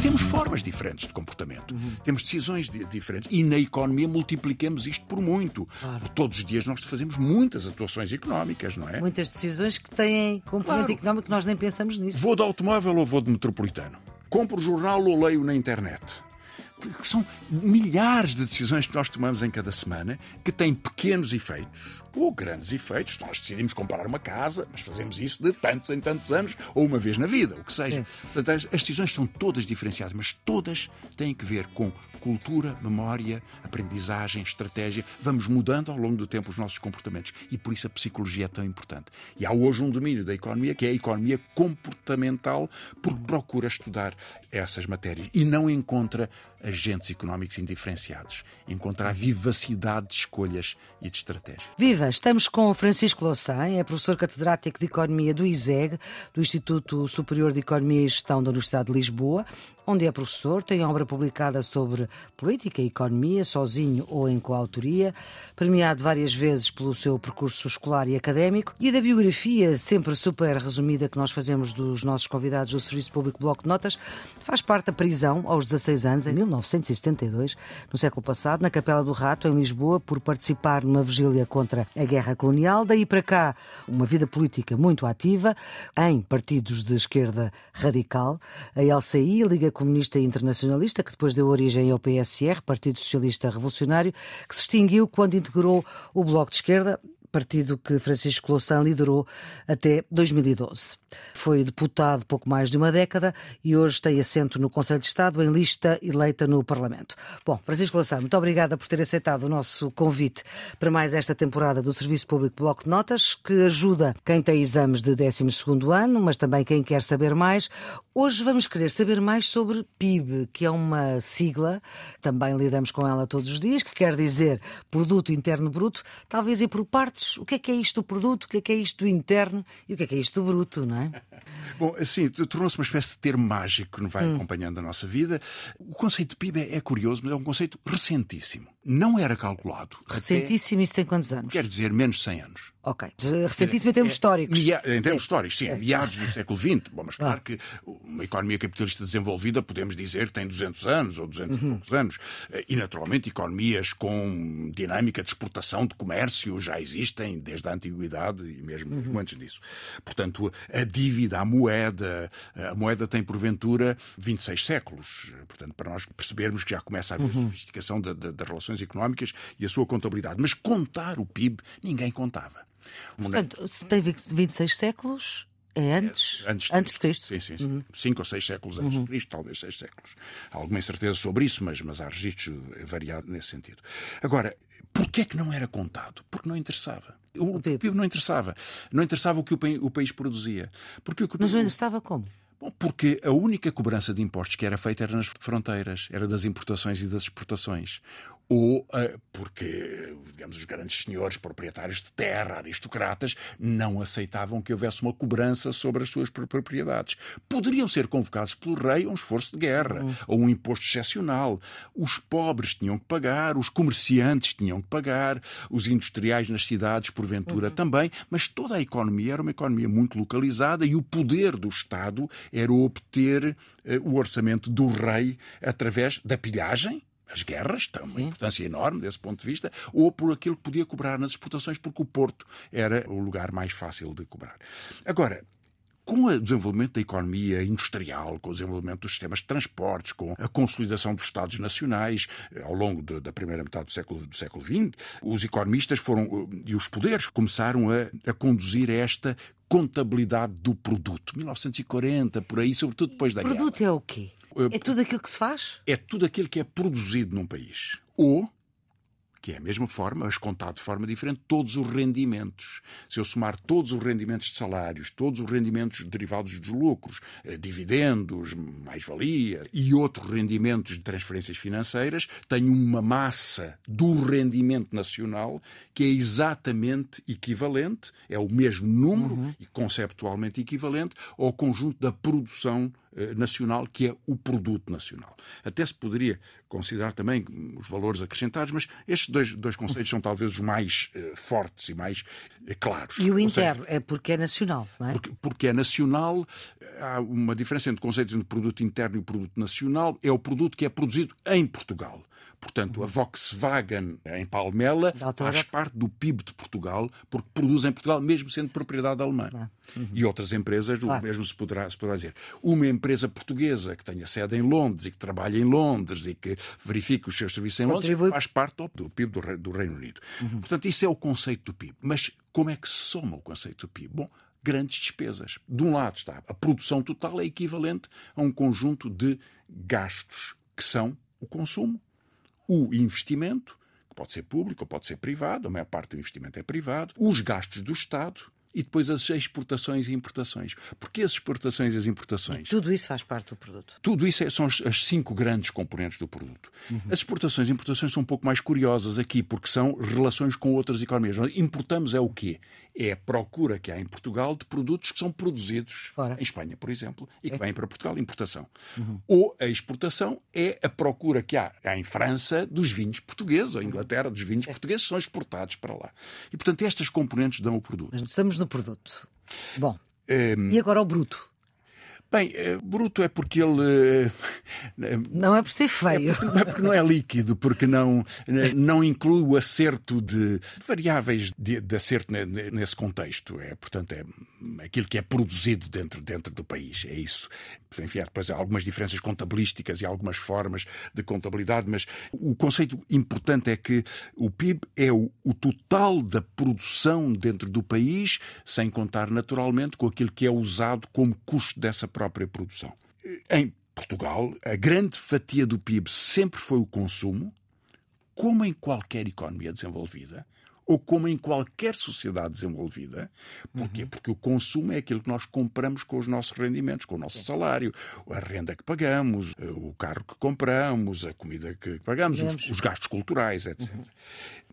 Temos formas diferentes de comportamento, uhum. temos decisões diferentes e na economia multiplicamos isto por muito. Claro. Todos os dias nós fazemos muitas atuações económicas, não é? Muitas decisões que têm componente claro. económico, nós nem pensamos nisso. Vou de automóvel ou vou de metropolitano? Compro jornal ou leio na internet? Que são milhares de decisões que nós tomamos em cada semana que têm pequenos efeitos ou grandes efeitos. Nós decidimos comprar uma casa, mas fazemos isso de tantos em tantos anos ou uma vez na vida, o que seja. Portanto, as, as decisões são todas diferenciadas, mas todas têm que ver com cultura, memória, aprendizagem, estratégia. Vamos mudando ao longo do tempo os nossos comportamentos e por isso a psicologia é tão importante. E há hoje um domínio da economia que é a economia comportamental, porque procura estudar essas matérias e não encontra agentes económicos indiferenciados. Encontra a vivacidade de escolhas e de estratégia. Viva! Estamos com Francisco Louçã, é professor catedrático de Economia do ISEG, do Instituto Superior de Economia e Gestão da Universidade de Lisboa, onde é professor, tem obra publicada sobre política e economia, sozinho ou em coautoria, premiado várias vezes pelo seu percurso escolar e académico, e da biografia sempre super resumida que nós fazemos dos nossos convidados do Serviço Público Bloco de Notas, faz parte da prisão aos 16 anos, em 1972, no século passado, na Capela do Rato, em Lisboa, por participar numa vigília contra a guerra colonial. Daí para cá, uma vida política muito ativa, em partidos de esquerda radical, a LCI, a Liga Comunista Internacionalista, que depois deu origem ao PSR, Partido Socialista Revolucionário, que se extinguiu quando integrou o Bloco de Esquerda, partido que Francisco Louçã liderou até 2012. Foi deputado pouco mais de uma década e hoje tem assento no Conselho de Estado em lista eleita no Parlamento. Bom, Francisco Louçã, muito obrigada por ter aceitado o nosso convite para mais esta temporada do Serviço Público Bloco de Notas, que ajuda quem tem exames de 12º ano, mas também quem quer saber mais. Hoje vamos querer saber mais sobre PIB, que é uma sigla, também lidamos com ela todos os dias, que quer dizer Produto Interno Bruto, talvez e por partes o que é que é isto do produto, o que é que é isto do interno e o que é que é isto do bruto, não é? Bom, assim, tornou-se uma espécie de termo mágico que nos vai hum. acompanhando a nossa vida. O conceito de PIB é, é curioso, mas é um conceito recentíssimo. Não era calculado. Recentíssimo, até... isso tem quantos anos? Quer dizer, menos de 100 anos. Ok. Recentíssimo em termos é, históricos. Em termos sim. históricos, sim. sim. Meados do século XX. Bom, mas claro que uma economia capitalista desenvolvida, podemos dizer, tem 200 anos ou 200 uhum. e poucos anos. Eh, e, naturalmente, economias com dinâmica de exportação, de comércio, já existem desde a antiguidade e mesmo uhum. antes disso. Portanto, a dívida, a moeda, a moeda tem, porventura, 26 séculos. Portanto, para nós percebermos que já começa a haver uhum. sofisticação das relações económicas e a sua contabilidade. Mas contar o PIB, ninguém contava. Portanto, se tem 26 séculos, é antes, é, antes, de, antes de Cristo? Sim, sim. sim. Uhum. Cinco ou seis séculos antes uhum. de Cristo, talvez seis séculos. Há alguma incerteza sobre isso, mas, mas há registros variados nesse sentido. Agora, porquê é que não era contado? Porque não interessava. O, o PIB não interessava. Não interessava o que o, o país produzia. Porque o que, mas não interessava como? Bom, porque a única cobrança de impostos que era feita era nas fronteiras, era das importações e das exportações ou uh, porque, digamos, os grandes senhores proprietários de terra, aristocratas, não aceitavam que houvesse uma cobrança sobre as suas propriedades. Poderiam ser convocados pelo rei a um esforço de guerra, uhum. ou um imposto excepcional. Os pobres tinham que pagar, os comerciantes tinham que pagar, os industriais nas cidades, porventura, uhum. também, mas toda a economia era uma economia muito localizada e o poder do Estado era obter uh, o orçamento do rei através da pilhagem, as guerras têm uma importância enorme desse ponto de vista, ou por aquilo que podia cobrar nas exportações, porque o Porto era o lugar mais fácil de cobrar. Agora, com o desenvolvimento da economia industrial, com o desenvolvimento dos sistemas de transportes, com a consolidação dos Estados nacionais eh, ao longo de, da primeira metade do século, do século XX, os economistas foram eh, e os poderes começaram a, a conduzir esta contabilidade do produto. 1940, por aí, sobretudo depois da produto guerra. Produto é o quê? É tudo aquilo que se faz? É tudo aquilo que é produzido num país. Ou que é a mesma forma, mas contado de forma diferente, todos os rendimentos. Se eu somar todos os rendimentos de salários, todos os rendimentos derivados dos lucros, eh, dividendos, mais-valia e outros rendimentos de transferências financeiras, tenho uma massa do rendimento nacional que é exatamente equivalente, é o mesmo número uhum. e conceptualmente equivalente ao conjunto da produção eh, nacional, que é o produto nacional. Até se poderia considerar também os valores acrescentados, mas estes dois, dois conceitos são talvez os mais uh, fortes e mais uh, claros. E o interno é porque é nacional, não é? Porque, porque, é nacional, há uma diferença entre conceitos entre produto interno e produto nacional. É o produto que é produzido em Portugal. Portanto, a Volkswagen em Palmela faz parte do PIB de Portugal, porque produz em Portugal, mesmo sendo propriedade alemã. Uhum. E outras empresas, claro. o mesmo se poderá, se poderá dizer. Uma empresa portuguesa que tenha sede em Londres e que trabalha em Londres e que verifique os seus serviços em Londres, Contribui... faz parte do PIB do, do Reino Unido. Uhum. Portanto, isso é o conceito do PIB. Mas como é que se soma o conceito do PIB? Bom, grandes despesas. De um lado está a produção total é equivalente a um conjunto de gastos que são o consumo, o investimento, que pode ser público ou pode ser privado, a maior parte do investimento é privado, os gastos do Estado e depois as exportações e importações. Porque as exportações e as importações? E tudo isso faz parte do produto. Tudo isso é, são as, as, cinco grandes componentes do produto. Uhum. As exportações e importações são um pouco mais curiosas aqui, porque são relações com outras economias. Nós importamos é o quê? é a procura que há em Portugal de produtos que são produzidos Fora. em Espanha, por exemplo, e que é. vêm para Portugal, importação. Uhum. Ou a exportação é a procura que há, há em França dos vinhos portugueses, ou em Inglaterra dos vinhos é. portugueses, são exportados para lá. E, portanto, estas componentes dão o produto. Mas estamos no produto. Bom, um... e agora o bruto? Bem, eh, bruto é porque ele. Eh, não é por ser feio. É porque, é porque não é líquido, porque não, não inclui o acerto de variáveis de, de acerto nesse contexto. É, portanto, é aquilo que é produzido dentro, dentro do país. É isso. Enfim, há depois há algumas diferenças contabilísticas e algumas formas de contabilidade, mas o conceito importante é que o PIB é o, o total da produção dentro do país, sem contar naturalmente com aquilo que é usado como custo dessa própria produção. Em Portugal, a grande fatia do PIB sempre foi o consumo, como em qualquer economia desenvolvida ou como em qualquer sociedade desenvolvida. Porquê? Uhum. Porque o consumo é aquilo que nós compramos com os nossos rendimentos, com o nosso salário, a renda que pagamos, o carro que compramos, a comida que pagamos, os, os, gastos culturais, etc. Uhum.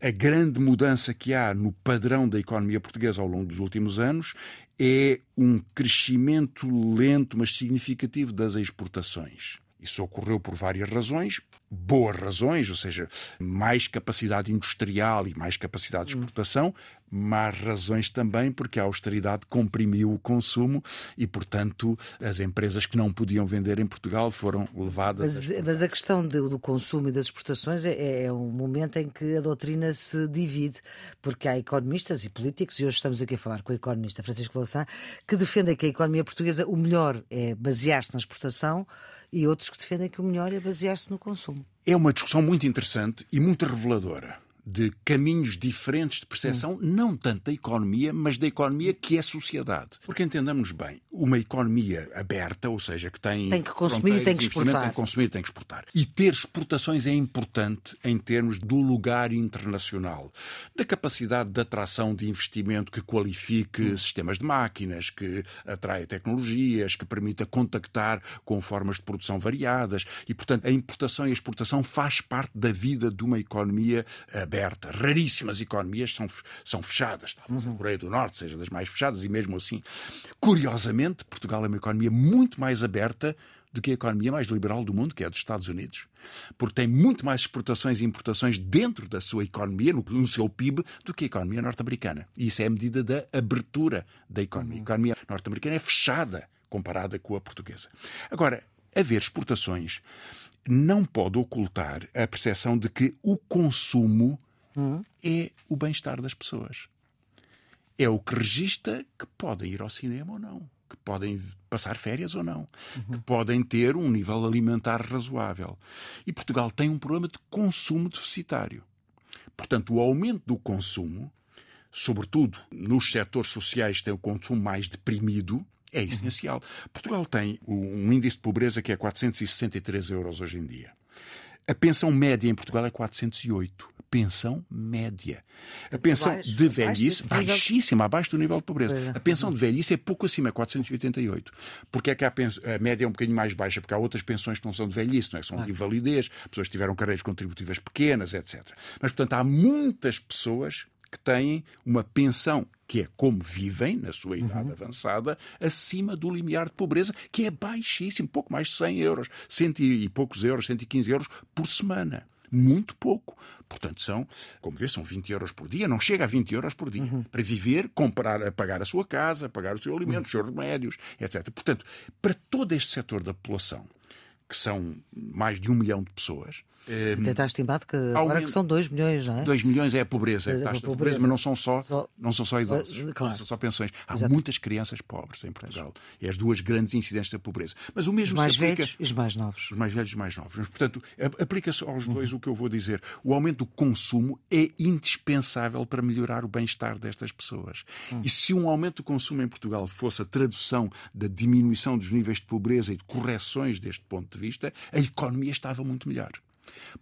A grande mudança que há no padrão da economia portuguesa ao longo dos últimos anos é um crescimento lento, mas significativo das exportações. Isso ocorreu por várias razões, boas razões, ou seja, mais capacidade industrial e mais capacidade de exportação, mas razões também porque a austeridade comprimiu o consumo e, portanto, as empresas que não podiam vender em Portugal foram levadas. Mas, a, mas a questão do, do, consumo e das exportações é, é, um momento em que a doutrina se divide, porque há economistas e políticos, e hoje estamos aqui a falar com o economista Francisco Louçã, que defendem que a economia portuguesa, o melhor é basear-se na exportação e outros que defendem que o melhor é basear-se no consumo. É uma discussão muito interessante e muito reveladora de caminhos diferentes de percepção, hum. não tanto da economia, mas da economia que é sociedade. Porque entendamos bem, uma economia aberta, ou seja, que tem. Tem que consumir e tem que exportar. Tem que consumir e tem que exportar. E ter exportações é importante em termos do lugar internacional, da capacidade de atração de investimento que qualifique hum. sistemas de máquinas, que atraia tecnologias, que permita contactar com formas de produção variadas. E, portanto, a importação e a exportação faz parte da vida de uma economia aberta aberta. Raríssimas economias são, são fechadas. Talvez a Coreia do Norte seja das mais fechadas e mesmo assim. Curiosamente, Portugal é uma economia muito mais aberta do que a economia mais liberal do mundo, que é a dos Estados Unidos, porque tem muito mais exportações e importações dentro da sua economia, no, no seu PIB, do que a economia norte-americana. E isso é a medida da abertura da economia. A economia norte-americana é fechada comparada com a portuguesa. Agora, haver exportações não pode ocultar a percepção de que o consumo uhum. é o bem-estar das pessoas. É o que registra que podem ir ao cinema ou não, que podem passar férias ou não, uhum. que podem ter um nível alimentar razoável. E Portugal tem um problema de consumo deficitário. Portanto, o aumento do consumo, sobretudo nos setores sociais que têm o consumo mais deprimido, é essencial. Uhum. Portugal tem um índice de pobreza que é 463 euros hoje em dia. A pensão média em Portugal é 408. Pensão média. A pensão baixo, de velhice, baixíssima, abaixo do nível de pobreza. É. A pensão de velhice é pouco acima, é 488. Porque é que a, a, média é um bocadinho mais baixa? Porque há outras pensões que não são de velhice, não é? São de invalidez, pessoas que tiveram carreiras contributivas pequenas, etc. Mas, portanto, há muitas pessoas que têm uma pensão que é como vivem, na sua idade uhum. avançada, acima do limiar de pobreza, que é baixíssimo, pouco mais de 100 euros, cento e poucos euros, 115 euros por semana. Muito pouco. Portanto, são, como vê, são 20 euros por dia, não chega a 20 euros por dia. Uhum. Para viver, comprar, pagar a sua casa, pagar o seu alimento, uhum. os seus remédios, etc. Portanto, para todo este setor da população, que são mais de um milhão de pessoas, até está estimado que agora que são 2 milhões, não é? 2 milhões é a pobreza, é a taxa de pobreza, mas não são só, só não são só idosos, claro. não são só pensões. Há Exato. muitas crianças pobres em Portugal. E as duas grandes incidências da pobreza. Mas o mesmo os mais se aplica... velhos e os mais novos. Os mais velhos e os mais novos. Portanto, aplica-se aos dois uhum. o que eu vou dizer. O aumento do consumo é indispensável para melhorar o bem-estar destas pessoas. Uhum. E se um aumento do consumo em Portugal fosse a tradução da diminuição dos níveis de pobreza e de correções deste ponto de vista, a economia estava muito melhor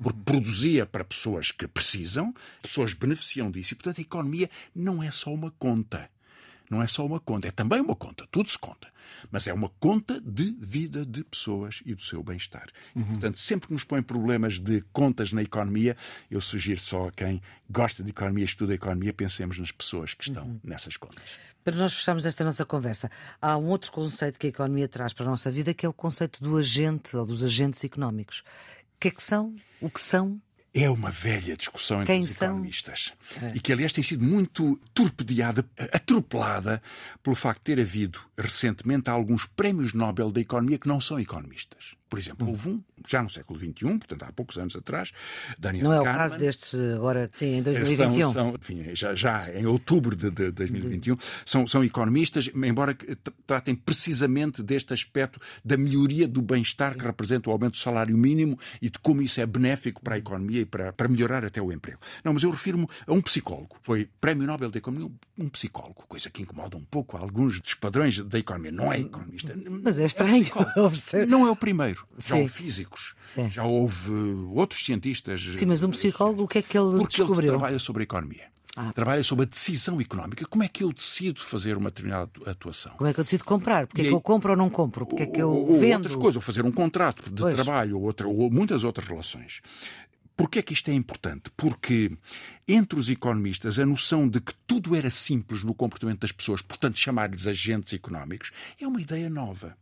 porque produzia para pessoas que precisam, pessoas beneficiam disso e, portanto, a economia não é só uma conta. Não é só uma conta, é também uma conta, tudo se conta. Mas é uma conta de vida de pessoas e do seu bem-estar. Uhum. Portanto, sempre que nos põem problemas de contas na economia, eu sugiro só a quem gosta de economia, estuda economia, pensemos nas pessoas que estão uhum. nessas contas. Para nós fecharmos esta nossa conversa, há um outro conceito que a economia traz para a nossa vida, que é o conceito do agente ou dos agentes económicos, que é que são? O que são? É uma velha discussão entre Quem os são? economistas. É. E que, aliás, tem sido muito torpedeada, atropelada, pelo facto de ter havido recentemente alguns prémios Nobel da Economia que não são economistas. Por exemplo, hum. houve um, já no século XXI, portanto há poucos anos atrás, Daniel Não é Kahneman, o caso destes agora, sim, em 2021. São, são, enfim, já, já em outubro de, de 2021, são, são economistas, embora tratem precisamente deste aspecto da melhoria do bem-estar que representa o aumento do salário mínimo e de como isso é benéfico para a economia e para, para melhorar até o emprego. Não, mas eu refiro-me a um psicólogo. Foi Prémio Nobel da Economia, um psicólogo, coisa que incomoda um pouco alguns dos padrões da economia. Não é economista. Mas é estranho. É não é o primeiro já houve Sim. já houve outros cientistas. Sim, mas um psicólogo, o que é que ele porque descobriu? Ele trabalha sobre a economia. Ah. Trabalha sobre a decisão económica. Como é que eu decido fazer uma determinada atuação? Como é que eu decido comprar? Porque é que eu compro ou não compro? Porque é que eu ou, vendo? outras coisas, ou fazer um contrato de pois. trabalho, ou, outra, ou muitas outras relações. Porquê é que isto é importante? Porque entre os economistas a noção de que tudo era simples no comportamento das pessoas, portanto chamar-lhes agentes económicos, é uma ideia nova.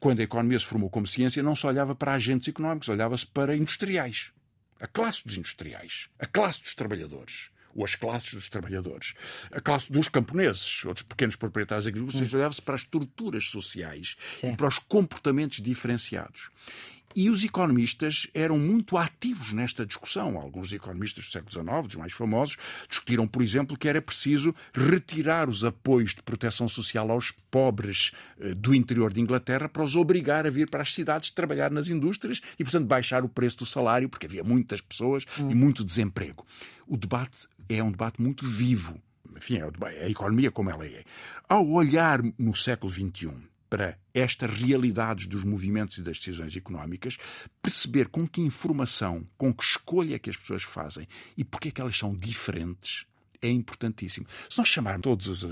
Quando a economia se formou como ciência, não se olhava para agentes económicos, olhava-se para industriais. A classe dos industriais, a classe dos trabalhadores ou as classes dos trabalhadores, a classe dos camponeses, outros pequenos proprietários agrícolas, hum. olhava-se para as estruturas sociais Sim. e para os comportamentos diferenciados. E os economistas eram muito ativos nesta discussão. Alguns economistas do século XIX, dos mais famosos, discutiram, por exemplo, que era preciso retirar os apoios de proteção social aos pobres eh, do interior de Inglaterra para os obrigar a vir para as cidades trabalhar nas indústrias e, portanto, baixar o preço do salário, porque havia muitas pessoas hum. e muito desemprego. O debate é um debate muito vivo. Enfim, é a economia como ela é. Ao olhar no século XXI para estas realidades dos movimentos e das decisões económicas, perceber com que informação, com que escolha que as pessoas fazem e porque é que elas são diferentes, é importantíssimo. Se nós chamarmos todas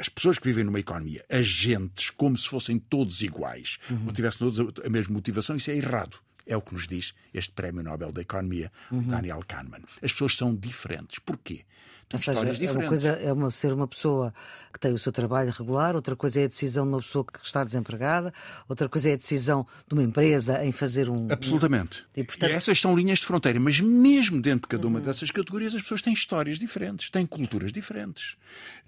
as pessoas que vivem numa economia agentes como se fossem todos iguais, uhum. ou tivessem todos a mesma motivação, isso é errado. É o que nos diz este Prémio Nobel da Economia, uhum. Daniel Kahneman. As pessoas são diferentes. Porquê? Ou seja, é uma coisa é uma, ser uma pessoa que tem o seu trabalho regular, outra coisa é a decisão de uma pessoa que está desempregada, outra coisa é a decisão de uma empresa em fazer um. Absolutamente. Um... E, portanto... e essas são linhas de fronteira, mas mesmo dentro de cada uma uhum. dessas categorias, as pessoas têm histórias diferentes, têm culturas diferentes,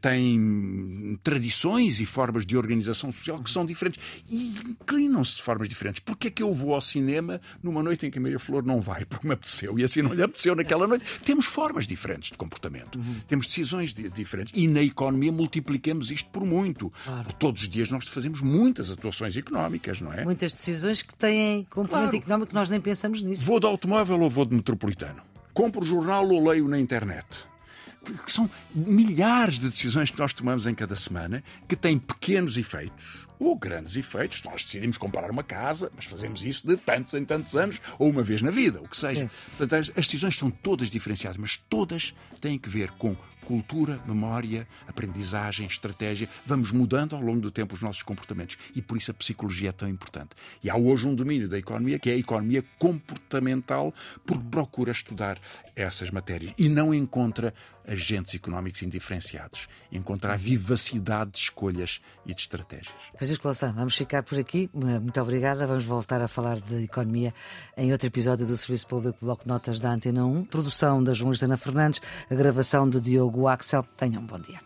têm tradições e formas de organização social que são diferentes e inclinam-se de formas diferentes. Porquê é que eu vou ao cinema numa noite em que a Maria Flor não vai porque me apeteceu e assim não lhe apeteceu naquela noite? Temos formas diferentes de comportamento. Uhum. Temos decisões diferentes. E na economia multiplicamos isto por muito. Claro. Todos os dias nós fazemos muitas atuações económicas, não é? Muitas decisões que têm componente claro. económico que nós nem pensamos nisso. Vou de automóvel ou vou de metropolitano? Compro o jornal ou leio na internet? Que são milhares de decisões que nós tomamos em cada semana que têm pequenos efeitos ou grandes efeitos. Nós decidimos comprar uma casa, mas fazemos isso de tantos em tantos anos ou uma vez na vida, o que seja. Portanto, as, as decisões são todas diferenciadas, mas todas têm que ver com cultura, memória, aprendizagem, estratégia. Vamos mudando ao longo do tempo os nossos comportamentos e por isso a psicologia é tão importante. E há hoje um domínio da economia que é a economia comportamental, porque procura estudar essas matérias e não encontra agentes económicos indiferenciados. Encontra a vivacidade de escolhas e de estratégias. Francisco Louçã, vamos ficar por aqui. Muito obrigada. Vamos voltar a falar de economia em outro episódio do Serviço Público Bloco de Notas da Antena 1. Produção da jornalista Ana Fernandes, a gravação de Diogo Axel. Tenham um bom dia.